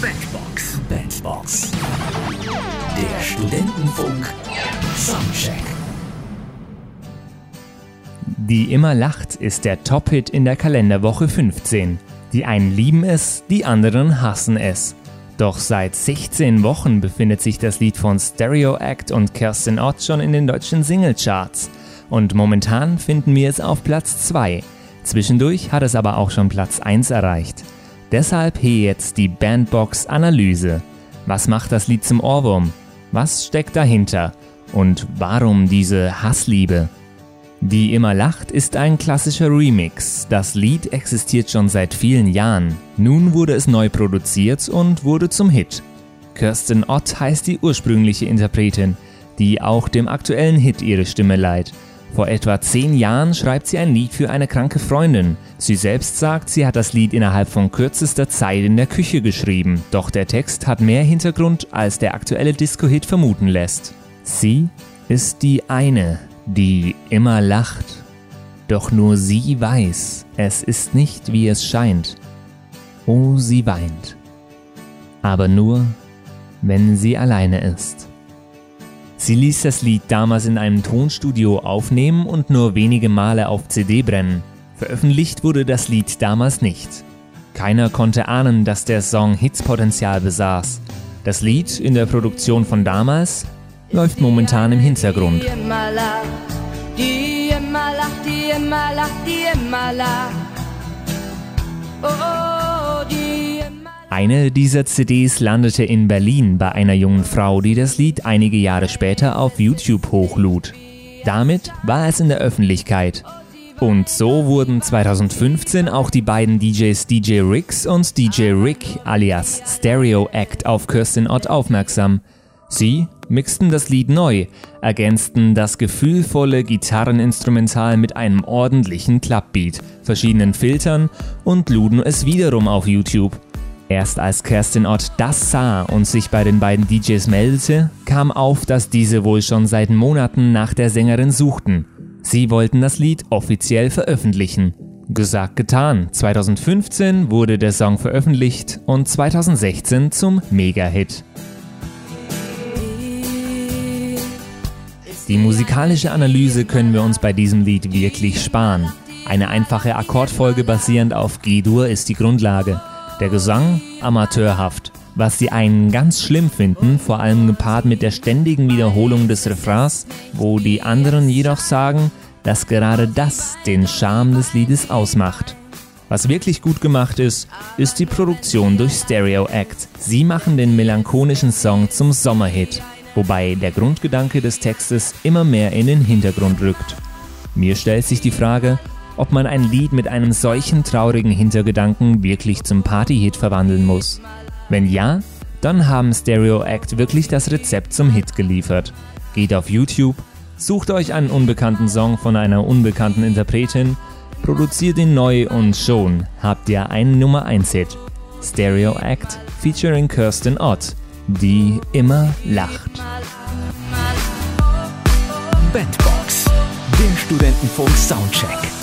Bandbox. Bandbox. Der Studentenfunk. Soundcheck. Die immer lacht ist der Top-Hit in der Kalenderwoche 15. Die einen lieben es, die anderen hassen es. Doch seit 16 Wochen befindet sich das Lied von Stereo Act und Kerstin Ott schon in den deutschen Singlecharts. Und momentan finden wir es auf Platz 2. Zwischendurch hat es aber auch schon Platz 1 erreicht. Deshalb hier jetzt die Bandbox Analyse. Was macht das Lied zum Ohrwurm? Was steckt dahinter? Und warum diese Hassliebe? Die immer lacht ist ein klassischer Remix. Das Lied existiert schon seit vielen Jahren. Nun wurde es neu produziert und wurde zum Hit. Kirsten Ott heißt die ursprüngliche Interpretin, die auch dem aktuellen Hit ihre Stimme leiht. Vor etwa zehn Jahren schreibt sie ein Lied für eine kranke Freundin. Sie selbst sagt, sie hat das Lied innerhalb von kürzester Zeit in der Küche geschrieben, doch der Text hat mehr Hintergrund, als der aktuelle Disco-Hit vermuten lässt. Sie ist die eine, die immer lacht. Doch nur sie weiß, es ist nicht wie es scheint. Oh, sie weint. Aber nur, wenn sie alleine ist. Sie ließ das Lied damals in einem Tonstudio aufnehmen und nur wenige Male auf CD brennen. Veröffentlicht wurde das Lied damals nicht. Keiner konnte ahnen, dass der Song Hitspotenzial besaß. Das Lied in der Produktion von damals läuft momentan im Hintergrund. Eine dieser CDs landete in Berlin bei einer jungen Frau, die das Lied einige Jahre später auf YouTube hochlud. Damit war es in der Öffentlichkeit. Und so wurden 2015 auch die beiden DJs DJ Ricks und DJ Rick alias Stereo Act auf Kirstin Ott aufmerksam. Sie mixten das Lied neu, ergänzten das gefühlvolle Gitarreninstrumental mit einem ordentlichen Clubbeat, verschiedenen Filtern und luden es wiederum auf YouTube. Erst als Kerstin Ott das sah und sich bei den beiden DJs meldete, kam auf, dass diese wohl schon seit Monaten nach der Sängerin suchten. Sie wollten das Lied offiziell veröffentlichen. Gesagt getan, 2015 wurde der Song veröffentlicht und 2016 zum Mega-Hit. Die musikalische Analyse können wir uns bei diesem Lied wirklich sparen. Eine einfache Akkordfolge basierend auf G-Dur ist die Grundlage. Der Gesang amateurhaft. Was die einen ganz schlimm finden, vor allem gepaart mit der ständigen Wiederholung des Refrains, wo die anderen jedoch sagen, dass gerade das den Charme des Liedes ausmacht. Was wirklich gut gemacht ist, ist die Produktion durch Stereo Act. Sie machen den melancholischen Song zum Sommerhit, wobei der Grundgedanke des Textes immer mehr in den Hintergrund rückt. Mir stellt sich die Frage, ob man ein Lied mit einem solchen traurigen Hintergedanken wirklich zum Partyhit verwandeln muss. Wenn ja, dann haben Stereo Act wirklich das Rezept zum Hit geliefert. Geht auf YouTube, sucht euch einen unbekannten Song von einer unbekannten Interpretin, produziert ihn neu und schon habt ihr einen Nummer 1 Hit. Stereo Act featuring Kirsten Ott, die immer lacht. Bandbox. Der Studentenfunk Soundcheck.